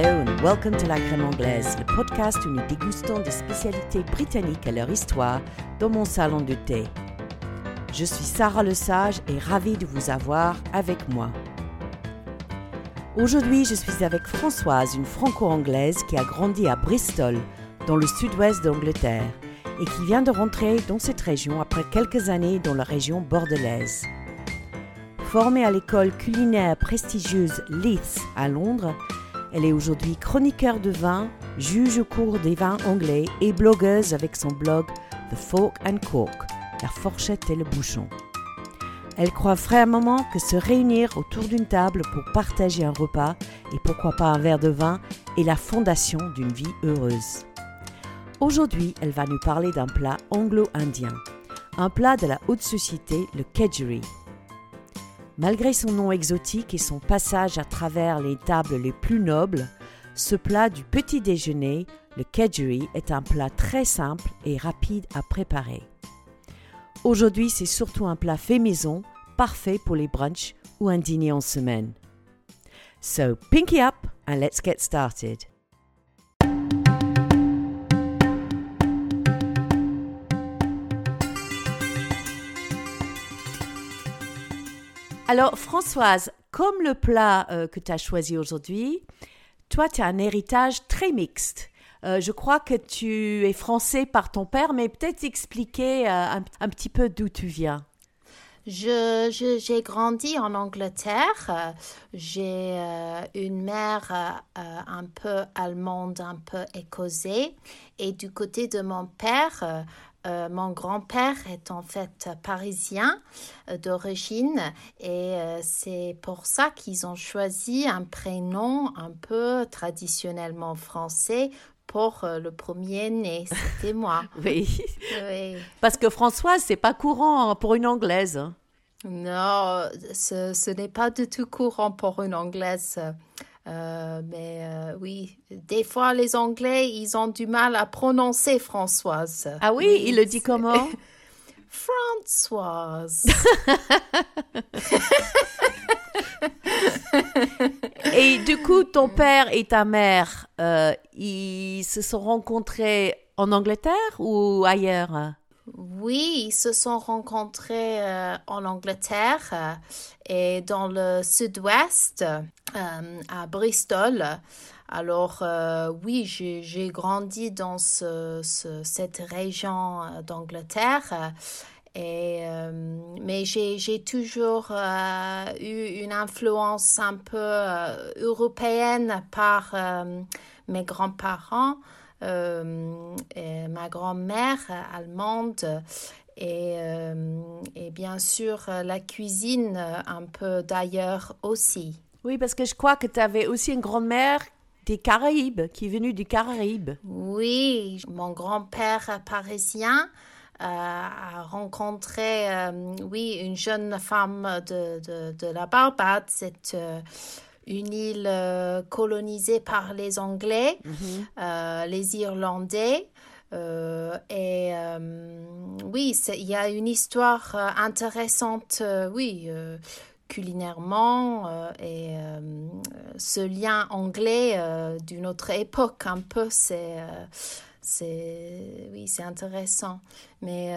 Hello and welcome to La Crème Anglaise, le podcast où nous dégustons des spécialités britanniques à leur histoire dans mon salon de thé. Je suis Sarah Lesage et ravie de vous avoir avec moi. Aujourd'hui, je suis avec Françoise, une franco-anglaise qui a grandi à Bristol, dans le sud-ouest d'Angleterre, et qui vient de rentrer dans cette région après quelques années dans la région bordelaise. Formée à l'école culinaire prestigieuse Leith à Londres, elle est aujourd'hui chroniqueur de vin, juge au cours des vins anglais et blogueuse avec son blog The Fork and Cork, la fourchette et le bouchon. Elle croit vraiment que se réunir autour d'une table pour partager un repas et pourquoi pas un verre de vin est la fondation d'une vie heureuse. Aujourd'hui, elle va nous parler d'un plat anglo-indien, un plat de la haute société, le kedgeree. Malgré son nom exotique et son passage à travers les tables les plus nobles, ce plat du petit déjeuner, le kedgeree, est un plat très simple et rapide à préparer. Aujourd'hui, c'est surtout un plat fait maison, parfait pour les brunchs ou un dîner en semaine. So, pinky up and let's get started. Alors, Françoise, comme le plat euh, que tu as choisi aujourd'hui, toi, tu as un héritage très mixte. Euh, je crois que tu es français par ton père, mais peut-être expliquer euh, un, petit peu d'où tu viens. J'ai je, grandi en Angleterre. J'ai une mère un peu allemande, un peu écossais. Et du côté de mon père, euh, mon grand-père est en fait parisien euh, d'origine et euh, c'est pour ça qu'ils ont choisi un prénom un peu traditionnellement français pour le premier né. C'était moi. oui. Parce que Françoise, c'est pas courant pour une anglaise. Hein. Non, ce, ce n'est pas du tout courant pour une anglaise. Euh, mais euh, oui, des fois les Anglais, ils ont du mal à prononcer Françoise. Ah oui, il le dit comment? Françoise. et du coup, ton père et ta mère, euh, ils se sont rencontrés en Angleterre ou ailleurs? Oui, ils se sont rencontrés euh, en Angleterre euh, et dans le sud-ouest, euh, à Bristol. Alors oui, j'ai grandi dans cette région d'Angleterre. Et, mais j'ai toujours eu une influence un peu européenne par mes grands-parents. Euh, ma grand-mère allemande et, euh, et, bien sûr la cuisine un peu d'ailleurs aussi. Oui, parce que je crois que tu avais aussi une grand-mère des Caraïbes, qui est venue du Caraïbes. Oui, mon grand-père parisien euh, a rencontré, oui, une jeune femme de, de, de la Barbade, cette une île euh, colonisée par les Anglais, mhm. euh, les Irlandais. Euh, et oui, il y a une histoire intéressante, oui, culinairement, et ce lien anglais d'une autre époque, un peu, c'est, c'est, oui, c'est intéressant. Mais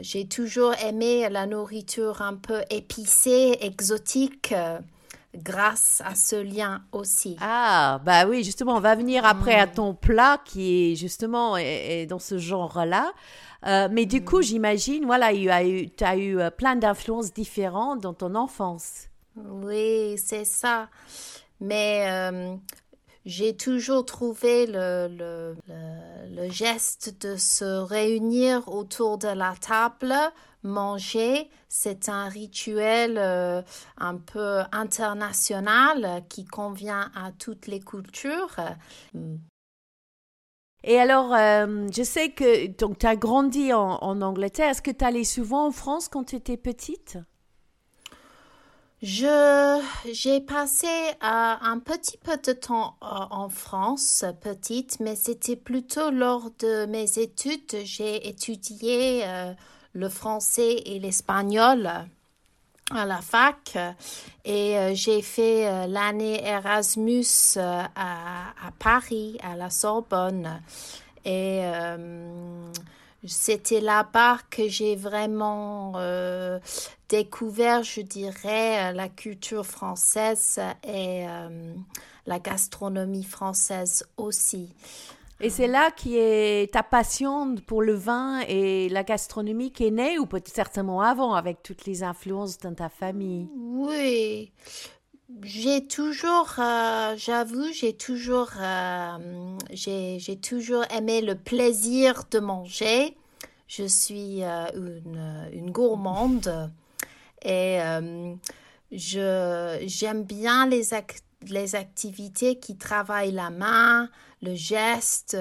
j'ai toujours aimé la nourriture un peu épicée, exotique grâce à ce lien aussi. Ah, bah oui, justement, on va venir après à mm. ton plat qui est justement est, dans ce genre-là. Euh, mais du coup, mm. j'imagine, voilà, tu as eu, as eu euh, plein d'influences différentes dans ton enfance. Oui, c'est ça. Mais euh, j'ai toujours trouvé le, le, le, geste de se réunir autour de la table manger, c'est un rituel euh, un peu international qui convient à toutes les cultures. Et alors, euh, je sais que tu as grandi en, Angleterre. Est-ce que tu allais souvent en France quand tu étais petite? Je j'ai passé euh, un petit peu de temps en France, petite, mais c'était plutôt lors de mes études. J'ai étudié le français et l'espagnol à la fac et euh, j'ai fait euh, l'année Erasmus euh, à, à, Paris, à la Sorbonne. Et c'était là-bas que j'ai vraiment découvert, je dirais, la culture française et la gastronomie française aussi. Et c'est là qui est ta passion pour le vin et la gastronomie qui est née, ou peut-être certainement avant, avec toutes les influences dans ta famille? Oui, j'ai toujours, euh, j'avoue, j'ai toujours, euh, j'ai toujours aimé le plaisir de manger. Je suis euh, une, gourmande. Et je j'aime bien les, les activités qui travaillent la main, le geste,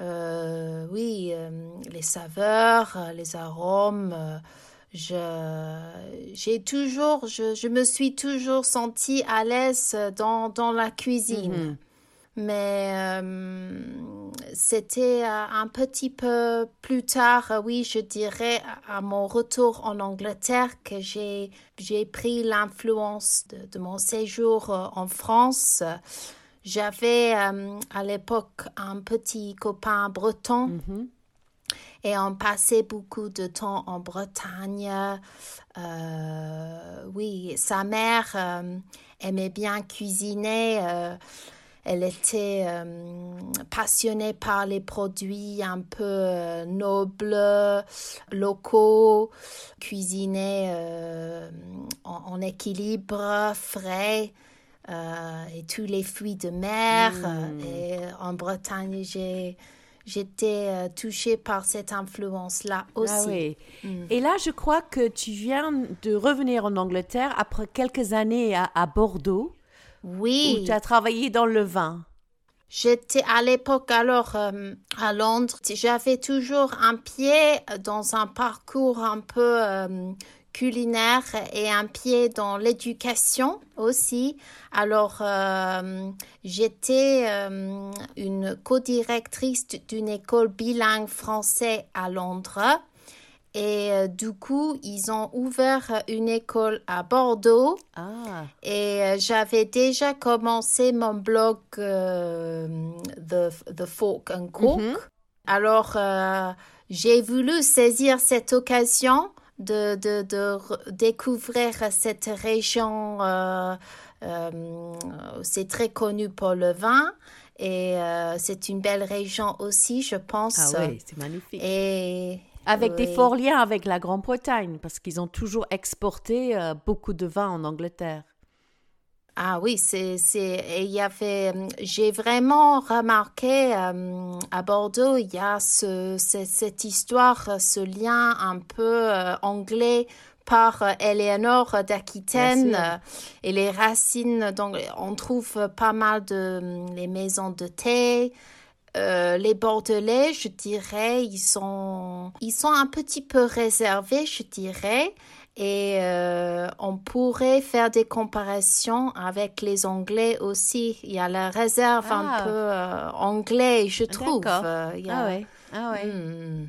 euh, oui, euh, les saveurs, euh, les arômes. je, j'ai toujours, je, je, me suis toujours sentie à l'aise dans, dans la cuisine. Mm-hmm. Mais c'était un petit peu plus tard, oui, je dirais, à mon retour en Angleterre, que j'ai, j'ai pris l'influence de, de, mon séjour en France. J'avais euh, à l'époque un petit copain breton mm-hmm. et on passait beaucoup de temps en Bretagne. Euh, oui, sa mère euh, aimait bien cuisiner. Elle était passionnée par les produits un peu nobles, locaux, cuisinés en, équilibre, frais. Euh, et tous les fruits de mer. Et en Bretagne, j'ai j'étais euh, touchée par cette influence-là ah aussi. Hmm. Et là, je crois que tu viens de revenir en Angleterre après quelques années à, Bordeaux. Oui. Où tu as travaillé dans le vin. J'étais à l'époque alors euh, à Londres. J'avais toujours un pied dans un parcours un peu culinaire et un pied dans l'éducation aussi. Alors, euh, j'étais euh, une co-directrice d'une école bilingue français à Londres. Et euh, du coup, ils ont ouvert une école à Bordeaux. Ah. Et j'avais déjà commencé mon blog The, The, Fork and Cook. Mm-hmm. Alors, j'ai voulu saisir cette occasion de, de, de découvrir cette région. Euh, euh, c'est très connu pour le vin et euh, c'est une belle région aussi, je pense. Ah oui, c'est magnifique. Et avec des forts liens avec la Grande-Bretagne, parce qu'ils ont toujours exporté beaucoup de vin en Angleterre. Ah oui, c'est, c'est, il y avait, j'ai vraiment remarqué euh, à Bordeaux, il y a ce, cette histoire, ce lien un peu euh, anglais par euh, Éléonore d'Aquitaine et les racines. Donc, on trouve pas mal de les maisons de thé. Les Bordelais, je dirais, ils sont, ils sont un petit peu réservés, je dirais. Et euh, on pourrait faire des comparaisons avec les Anglais aussi. Il y a la réserve un ah. peu euh, anglais, je trouve. Euh, ah ouais. Ah ouais. Hmm.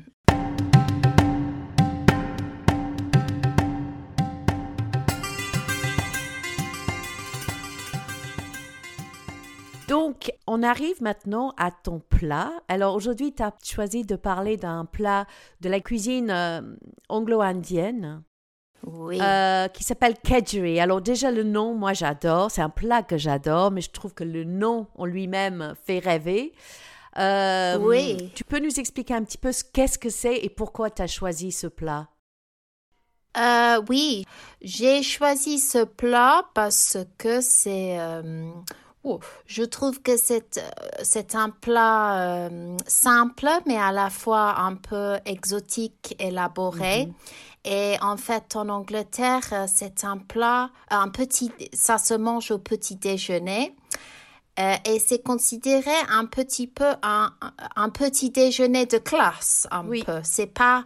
Donc, on arrive maintenant à ton plat. Alors, aujourd'hui, tu as choisi de parler d'un plat de la cuisine anglo-indienne oui. Euh, qui s'appelle kedgeree. Alors déjà le nom, moi j'adore, c'est un plat que j'adore, mais je trouve que le nom en lui-même fait rêver. Euh, oui. Tu peux nous expliquer un petit peu ce qu'est-ce que c'est et pourquoi tu as choisi ce plat? Euh, Oui, j'ai choisi ce plat parce que c'est... Oh, je trouve que c'est, c'est un plat simple, mais à la fois un peu exotique, élaboré. Mhm. Et en fait, en Angleterre, euh, c'est un plat, un petit, ça se mange au petit déjeuner. Euh, et c'est considéré un petit peu un, un petit déjeuner de classe, un oui. peu. C'est pas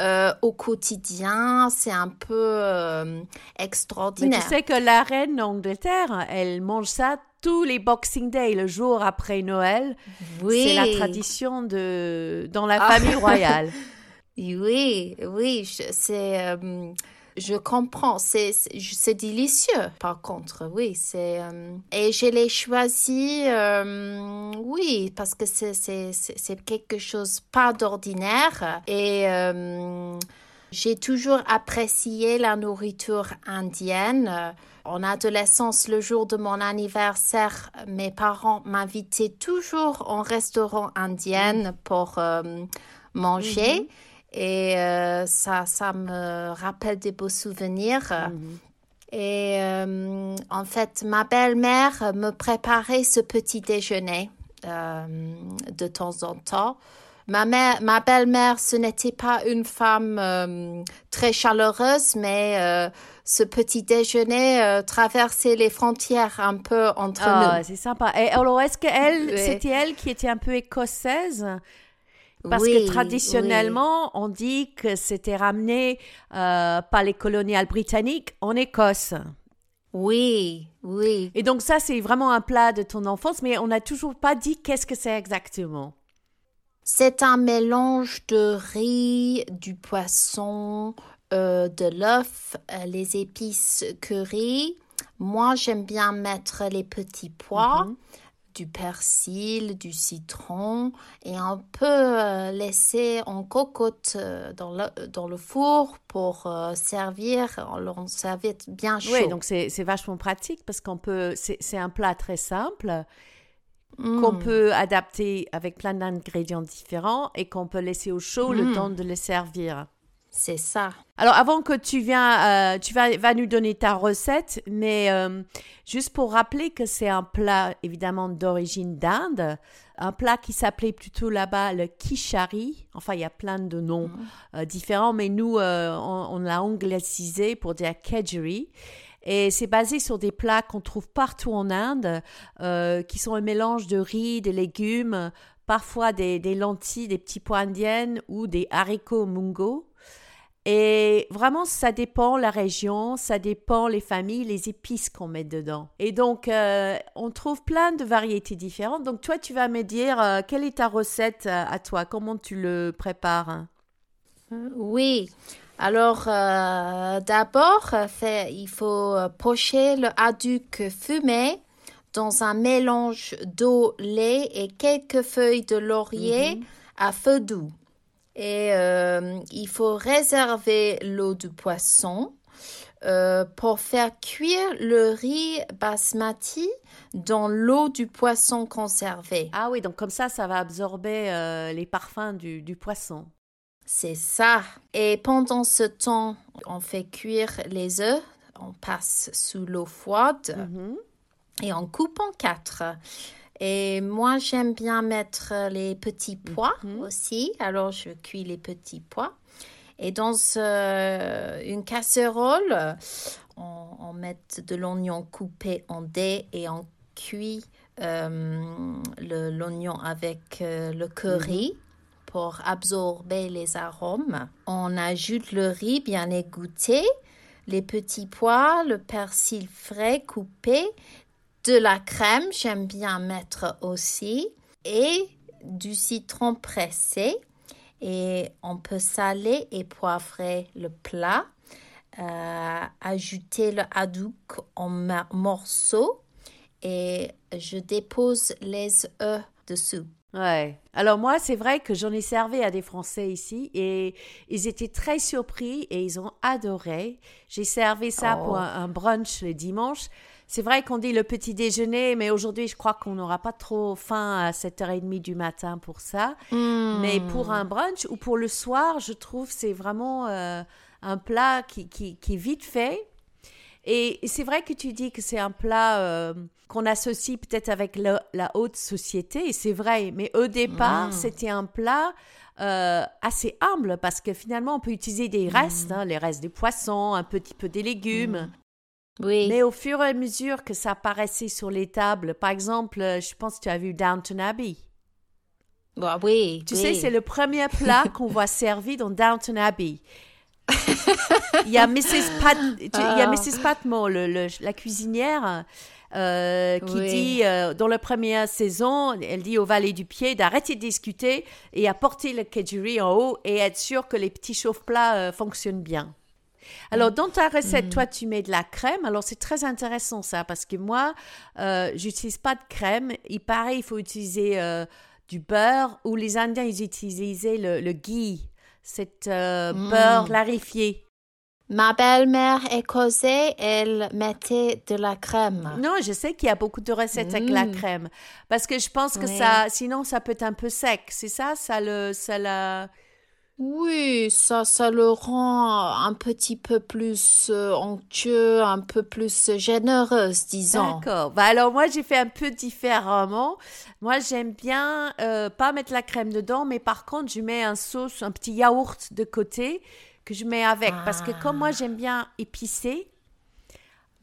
euh, au quotidien, c'est un peu extraordinaire. Mais tu sais que la reine d'Angleterre, elle mange ça tous les Boxing Day, le jour après Noël. Oui. C'est la tradition de dans la famille royale. Oui, oui, c'est euh, Je comprends, c'est c'est délicieux. Par contre, oui, c'est euh, et je l'ai choisi, euh, oui, parce que c'est c'est c'est quelque chose pas d'ordinaire et j'ai toujours apprécié la nourriture indienne. En adolescence, le jour de mon anniversaire, mes parents m'invitaient toujours en restaurant indien pour manger. Mhm. Et euh, ça, ça me rappelle des beaux souvenirs. Mhm. Et euh, en fait, ma belle-mère me préparait ce petit déjeuner euh, de temps en temps. Ma, mère, ma belle-mère, ce n'était pas une femme très chaleureuse, mais ce petit déjeuner traversait les frontières un peu entre ah, nous. C'est sympa. Et alors, est-ce que elle, c'était elle qui était un peu écossaise? Parce que traditionnellement, on dit que c'était ramené euh, par les coloniales britanniques en Écosse. Oui, oui. Et donc ça, c'est vraiment un plat de ton enfance, mais on n'a toujours pas dit qu'est-ce que c'est exactement. C'est un mélange de riz, du poisson, euh, de l'œuf, euh, les épices curry. Moi, j'aime bien mettre les petits pois. Mhm du persil, du citron et on peut euh, laisser en cocotte euh, dans le, dans le four pour euh, servir en serviette bien chaud. Oui, donc c'est vachement pratique parce qu'on peut, c'est un plat très simple qu'on mm. peut adapter avec plein d'ingrédients différents et qu'on peut laisser au chaud le mm. temps de le servir. C'est ça. Alors, avant que tu viens, euh, tu vas, vas, nous donner ta recette, mais euh, juste pour rappeler que c'est un plat évidemment d'origine d'Inde, un plat qui s'appelait plutôt là-bas le kishari. Enfin, il y a plein de noms mhm. euh, différents, mais nous, on, l'a anglicisé pour dire kedgeree. Et c'est basé sur des plats qu'on trouve partout en Inde, qui sont un mélange de riz, de légumes, parfois des, lentilles, des petits pois indiennes ou des haricots mungo. Et vraiment, ça dépend la région, ça dépend les familles, les épices qu'on met dedans. Et donc, euh, on trouve plein de variétés différentes. Donc, toi, tu vas me dire euh, quelle est ta recette euh, à toi, comment tu le prépares? Oui. Alors, d'abord, il faut pocher le haddock fumé dans un mélange d'eau, lait et quelques feuilles de laurier mhm. à feu doux. Et euh, il faut réserver l'eau du poisson euh, pour faire cuire le riz basmati dans l'eau du poisson conservé. Ah oui, donc comme ça, ça va absorber euh, les parfums du, du poisson. C'est ça. Et pendant ce temps, on fait cuire les œufs. On passe sous l'eau froide mhm. et on coupe en quatre. Et moi, j'aime bien mettre les petits pois mhm. aussi. Alors, je cuis les petits pois. Et dans une casserole, on, met de l'oignon coupé en dés et on cuit euh, l'oignon avec euh, le curry. Mhm. Pour absorber les arômes. On ajoute le riz bien égoutté, les petits pois, le persil frais coupé de la crème, j'aime bien mettre aussi, et du citron pressé. Et on peut saler et poivrer le plat, euh, ajouter le haddock en morceaux et je dépose les œufs dessous. Ouais. Alors moi, c'est vrai que j'en ai servi à des Français ici et ils étaient très surpris et ils ont adoré. J'ai servi ça pour oh. un brunch le dimanche. C'est vrai qu'on dit le petit déjeuner, mais aujourd'hui, je crois qu'on n'aura pas trop faim à 7h30 du matin pour ça. Hmm. Mais pour un brunch ou pour le soir, je trouve c'est vraiment euh, un plat qui, qui, qui, est vite fait. Et c'est vrai que tu dis que c'est un plat euh, qu'on associe peut-être avec la haute société, et c'est vrai, mais au départ, hmm. c'était un plat euh, assez humble parce que finalement, on peut utiliser des restes, hmm. hein, les restes des poissons, un petit peu des légumes. Mais au fur et à mesure que ça apparaissait sur les tables, par exemple, euh, je pense que tu as vu Downton Abbey. Bah, oui. Tu sais, c'est le premier plat qu'on voit servi dans Downton Abbey. il y a Mrs. Pat, il y a ah. Mrs. Patmore, le, la cuisinière, euh, qui dit, euh, dans la première saison, elle dit au valet du pied d'arrêter de discuter et apporter le kedgeree en haut et être sûr que les petits chauffe-plats fonctionnent bien. Alors, dans ta recette, toi, tu mets de la crème. Alors, c'est très intéressant ça, parce que moi, euh, j'utilise pas de crème. Il paraît il faut utiliser euh, du beurre, ou les Indiens, ils utilisaient le, le ghee, cet euh, Mm. beurre clarifié. Ma belle-mère écossaise, elle mettait de la crème. Non, je sais qu'il y a beaucoup de recettes avec la Mm. crème, parce que je pense que Oui. ça, sinon, ça peut être un peu sec. C'est ça, ça le, ça la... Oui, ça, ça le rend un petit peu plus euh, onctueux, un peu plus généreuse, disons. D'accord. Bah alors moi j'ai fait un peu différemment. Moi j'aime bien euh, pas mettre la crème dedans, mais par contre je mets un sauce, un petit yaourt de côté que je mets avec, parce que comme moi j'aime bien épicé.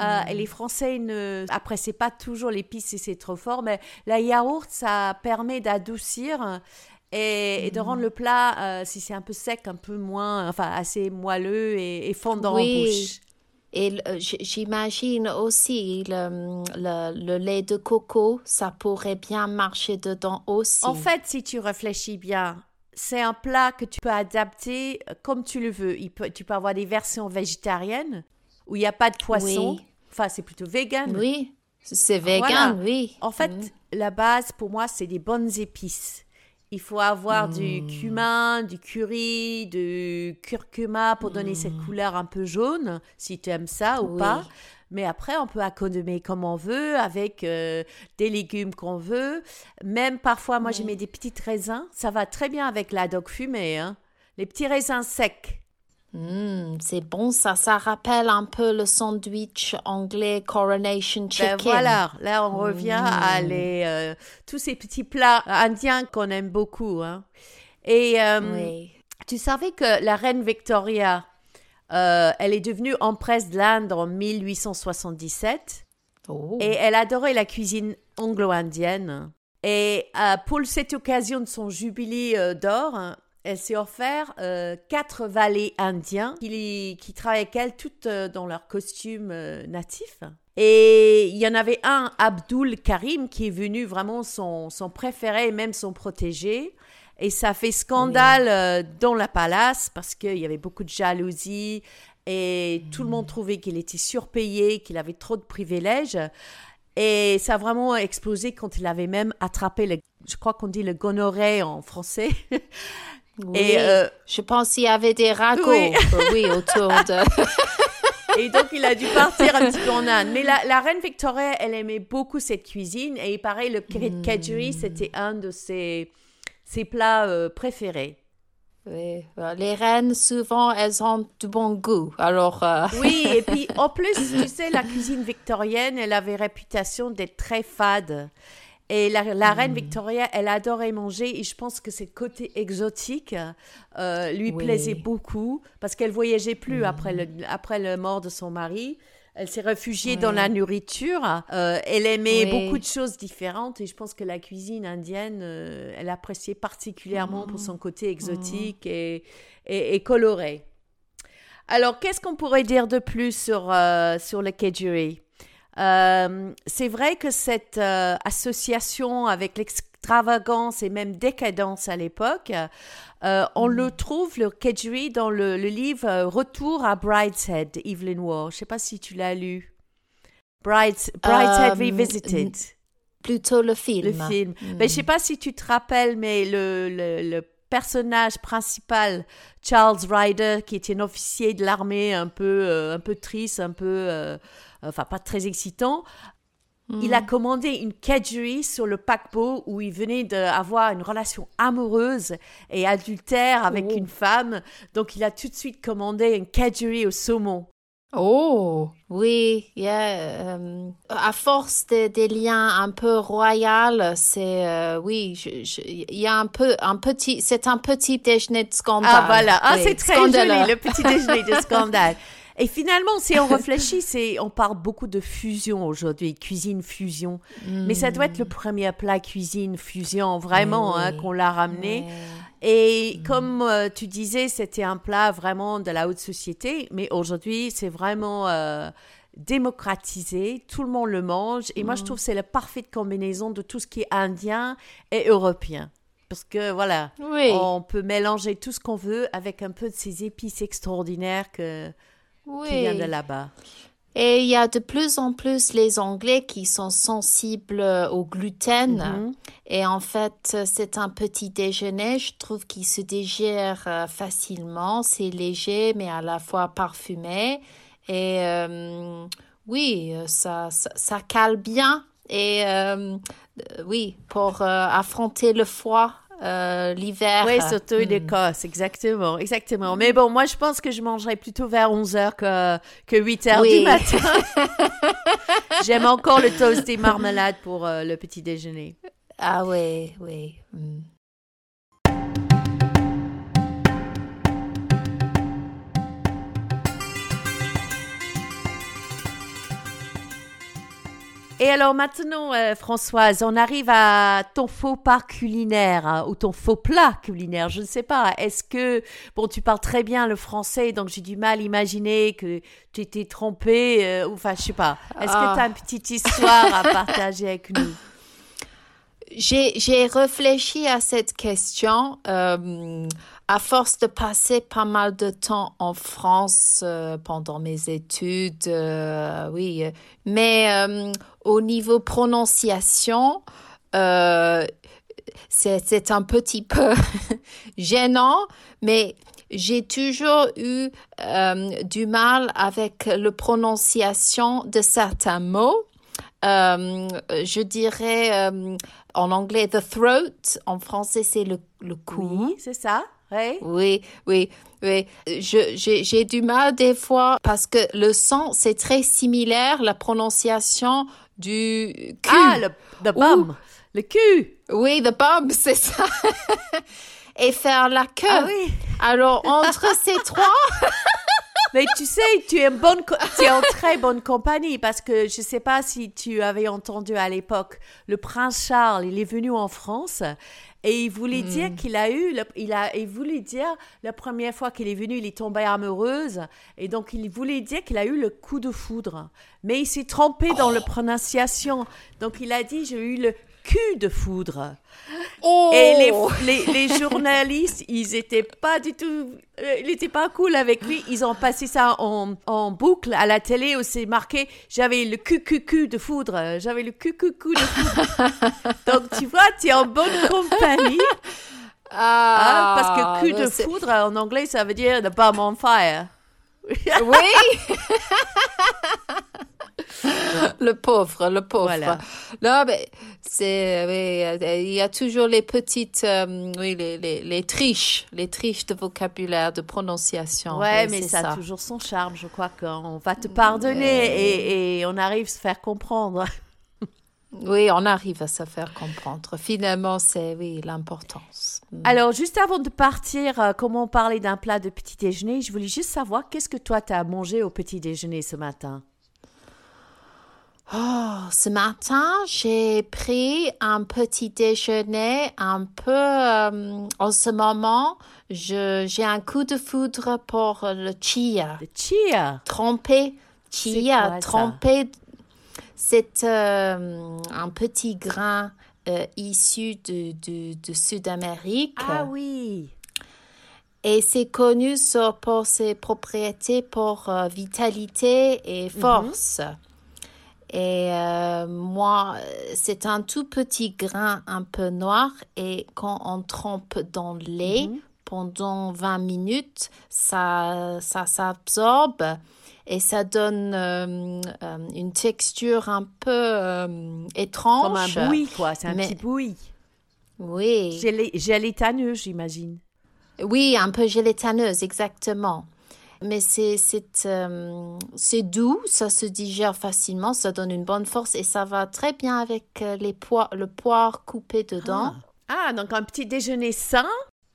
euh, et les Français ne apprécient pas toujours l'épice si c'est trop fort, mais la yaourt ça permet d'adoucir et, et de rendre le plat, euh, si c'est un peu sec, un peu moins, enfin assez moelleux et, et fondant en Oui. bouche. Et j- j'imagine aussi le, le, le lait de coco, ça pourrait bien marcher dedans aussi. En fait, si tu réfléchis bien, c'est un plat que tu peux adapter euh, comme tu le veux. Il peut, tu peux avoir des versions végétariennes où il n'y a pas de poisson. Oui. Enfin, c'est plutôt vegan. Oui, c'est Voilà. vegan, oui. En fait, Mm. la base pour moi, c'est des bonnes épices. Il faut avoir du cumin, du curry, du curcuma pour donner cette couleur un peu jaune, si tu aimes ça ou Oui. pas. Mais après, on peut accommoder comme on veut, avec euh, des légumes qu'on veut. Même parfois, moi, j'ai mis des petits raisins. Ça va très bien avec la dog fumée. Hein. Les petits raisins secs. Mm, c'est bon, ça, ça rappelle un peu le sandwich anglais Coronation Ben Chicken. voilà, là on revient à les, euh, tous ces petits plats indiens qu'on aime beaucoup. hein. Et euh, Oui. tu savais que la reine Victoria, euh, elle est devenue empresse de l'Inde en 1877 Oh. et elle adorait la cuisine anglo-indienne. Et pour cette occasion de son jubilé d'or, hein, elle s'est offert euh, quatre valets indiens qui, qui travaillaient avec elle toutes euh, dans leur costume euh, natif. Et il y en avait un, Abdul Karim, qui est venu vraiment son, son préféré et même son protégé. Et ça fait scandale euh, dans la palace parce qu'il y avait beaucoup de jalousie et tout le monde trouvait qu'il était surpayé, qu'il avait trop de privilèges. Et ça a vraiment explosé quand il avait même attrapé, le, je crois qu'on dit le gonorrhée en français. Oui. Et, euh, Je pense qu'il y avait des ragots Oui. oui, autour de... Et donc, il a dû partir un petit peu en Inde. Mais la, la reine Victoria, elle aimait beaucoup cette cuisine. Et pareil, le Hmm. kedgeree, c'était un de ses, ses plats euh, préférés. Oui, euh, les reines, souvent, elles ont du bon goût. Alors, euh, Oui, et puis en plus, tu sais, la cuisine victorienne, elle avait réputation d'être très fade. Et la, la reine Victoria, elle adorait manger et je pense que ce côté exotique euh, lui Oui. plaisait beaucoup parce qu'elle voyageait plus après, le, après le mort de son mari. Elle s'est réfugiée dans la nourriture. Euh, elle aimait Oui. beaucoup de choses différentes et je pense que la cuisine indienne, euh, elle appréciait particulièrement pour son côté exotique et, et, et coloré. Alors, qu'est-ce qu'on pourrait dire de plus sur, sur le kedgeree? Euh, C'est vrai que cette euh, association avec l'extravagance et même décadence à l'époque, euh, on le trouve, le kedgeree, dans le, le livre Retour à Brideshead de Evelyn Waugh. Je ne sais pas si tu l'as lu. Brides, Brideshead Revisited. plutôt le film. Le film. Mais je sais pas si tu te rappelles, mais le, le, le personnage principal, Charles Ryder, qui était un officier de l'armée un peu, euh, un peu triste, un peu, euh, enfin pas très excitant, il a commandé une kedgeree sur le paquebot où il venait d'avoir une relation amoureuse et adultère avec Oh. une femme. Donc il a tout de suite commandé une kedgeree au saumon. Oh, oui, yeah. euh, à force de- des liens un peu royaux, c'est euh, oui, il y a un peu un petit, c'est un petit déjeuner de scandale. Ah voilà, ah, Oui, c'est très scandaleux. joli, le petit déjeuner de scandale. Et finalement, si on réfléchit, c'est, on parle beaucoup de fusion aujourd'hui, cuisine fusion. Mais ça doit être le premier plat cuisine fusion, vraiment, Oui, hein, oui. qu'on l'a ramené. Ouais. Et comme euh, tu disais, c'était un plat vraiment de la haute société, mais aujourd'hui, c'est vraiment euh, démocratisé, tout le monde le mange, et moi, je trouve que c'est la parfaite combinaison de tout ce qui est indien et européen. Parce que voilà, Oui. on peut mélanger tout ce qu'on veut avec un peu de ces épices extraordinaires que qui vient de là-bas. Et il y a de plus en plus les Anglais qui sont sensibles au gluten. Mhm. Et en fait, c'est un petit déjeuner, je trouve qu'il se digère euh, facilement. C'est léger, mais à la fois parfumé. Et euh, oui, ça, ça, ça cale bien. Et euh, euh, oui, pour euh, affronter le froid euh, l'hiver. Oui, surtout Hmm. une Écosse, exactement, exactement. Mais bon, moi, je pense que je mangerai plutôt vers 11h que, que 8h Oui. du matin. J'aime encore le toast et marmelade pour euh, le petit déjeuner. Ah oui, oui. Hmm. Et alors maintenant, euh, Françoise, on arrive à ton faux pas culinaire hein, ou ton faux plat culinaire. Je ne sais pas. Est-ce que, bon, tu parles très bien le français, donc j'ai du mal à imaginer que tu étais trompée. euh, ou enfin, je sais pas. Est-ce Ah. que tu as une petite histoire à partager avec nous? J'ai, j'ai réfléchi à cette question euh, à force de passer pas mal de temps en France euh, pendant mes études, euh, oui. euh, Mais euh, au niveau prononciation, euh, c'est, c'est un petit peu gênant, mais j'ai toujours eu du mal avec la prononciation de certains mots. Je dirais en anglais the throat, en français c'est le, le cou. Oui, c'est ça. Oui. Oui, oui, oui. Je, j'ai, j'ai du mal des fois parce que le son, c'est très similaire, la prononciation du cul. Ah, le, le bum, le cul. Oui, the bum, c'est ça. Et faire la queue. Ah oui. Alors, entre ces trois, Mais tu sais, tu es, en bonne tu es en très bonne compagnie parce que je ne sais pas si tu avais entendu à l'époque, le prince Charles, il est venu en France et il voulait dire qu'il a eu, le- il a, il voulait dire la première fois qu'il est venu, il est tombé amoureuse et donc il voulait dire qu'il a eu le coup de foudre. Mais il s'est trompé dans la prononciation, donc il a dit j'ai eu le cul de foudre. oh, Et les, les, les journalistes, ils étaient pas du tout, euh, ils étaient pas cool avec lui. Ils ont passé ça en, en boucle à la télé où c'est marqué j'avais le QQQ de foudre, j'avais le QQQ de foudre. Donc tu vois, tu es en bonne compagnie hein, ah, parce que cul de foudre en anglais ça veut dire the bomb on fire. Oui. le pauvre, le pauvre. Voilà. Non, mais c'est, il y a toujours les petites, euh, oui, les, les, les triches, les triches de vocabulaire, de prononciation. Ouais, Oui, mais ça, a toujours son charme. Je crois qu'on va te pardonner et, et on arrive à se faire comprendre. Oui, on arrive à se faire comprendre. Finalement, c'est, oui, l'importance. Mm. Alors, juste avant de partir, euh, comme on parlait d'un plat de petit déjeuner, je voulais juste savoir qu'est-ce que toi tu as mangé au petit déjeuner ce matin? Oh, ce matin, j'ai pris un petit déjeuner un peu, euh, en ce moment, je, j'ai un coup de foudre pour le chia. Le chia? Trempé, chia, trempé, c'est euh, un petit grain euh, issu de, de, de Sud-Amérique. Ah oui. Et c'est connu pour ses propriétés pour vitalité et force. Et euh, moi, c'est un tout petit grain un peu noir et quand on trempe dans le lait Mhm. pendant 20 minutes, ça, ça s'absorbe et ça donne euh, euh, une texture un peu euh, étrange. Comme un bouilli, quoi. C'est un Mais- petit bouilli. Oui. Gélé- Gélitaneux, j'imagine. Oui, un peu gélataineuse, exactement. Mais c'est euh, c'est doux, ça se digère facilement, ça donne une bonne force et ça va très bien avec euh, les pois, le poire coupé dedans. Ah, donc un petit déjeuner sain?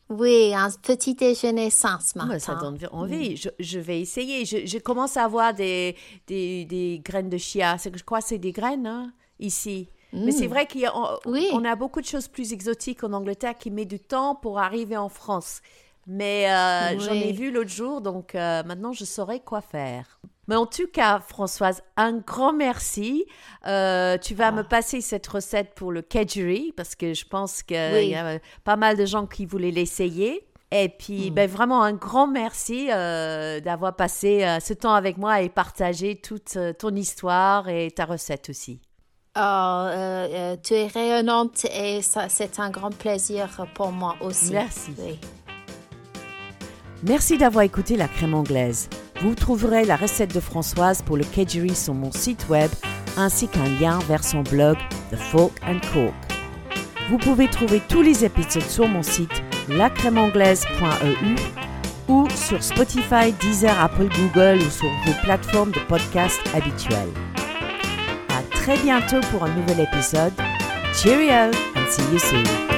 Oui, un petit déjeuner sain ce Ah, matin. ça donne envie. Je, je vais essayer. Je, je commence à avoir des, des, des graines de chia. Je crois que c'est des graines hein, ici. Mais c'est vrai qu'on Oui. a beaucoup de choses plus exotiques en Angleterre qui met du temps pour arriver en France. Mais euh, j'en ai vu l'autre jour, donc euh, maintenant je saurai quoi faire. Mais en tout cas, Françoise, un grand merci. Euh, tu vas me passer cette recette pour le kedgeree parce que je pense qu'il Oui. y a pas mal de gens qui voulaient l'essayer. Et puis, ben, vraiment un grand merci euh, d'avoir passé euh, ce temps avec moi et partagé toute ton histoire et ta recette aussi. Oh, tu es rayonnante et c'est un grand plaisir pour moi aussi. Merci. Oui. Merci d'avoir écouté la crème anglaise. Vous trouverez la recette de Françoise pour le kedgeree sur mon site web ainsi qu'un lien vers son blog The Folk and Cork. Vous pouvez trouver tous les épisodes sur mon site lacrèmeanglaise.eu ou sur Spotify, Deezer, Apple, Google ou sur vos plateformes de podcast habituelles. À très bientôt pour un nouvel épisode. Cheerio and see you soon.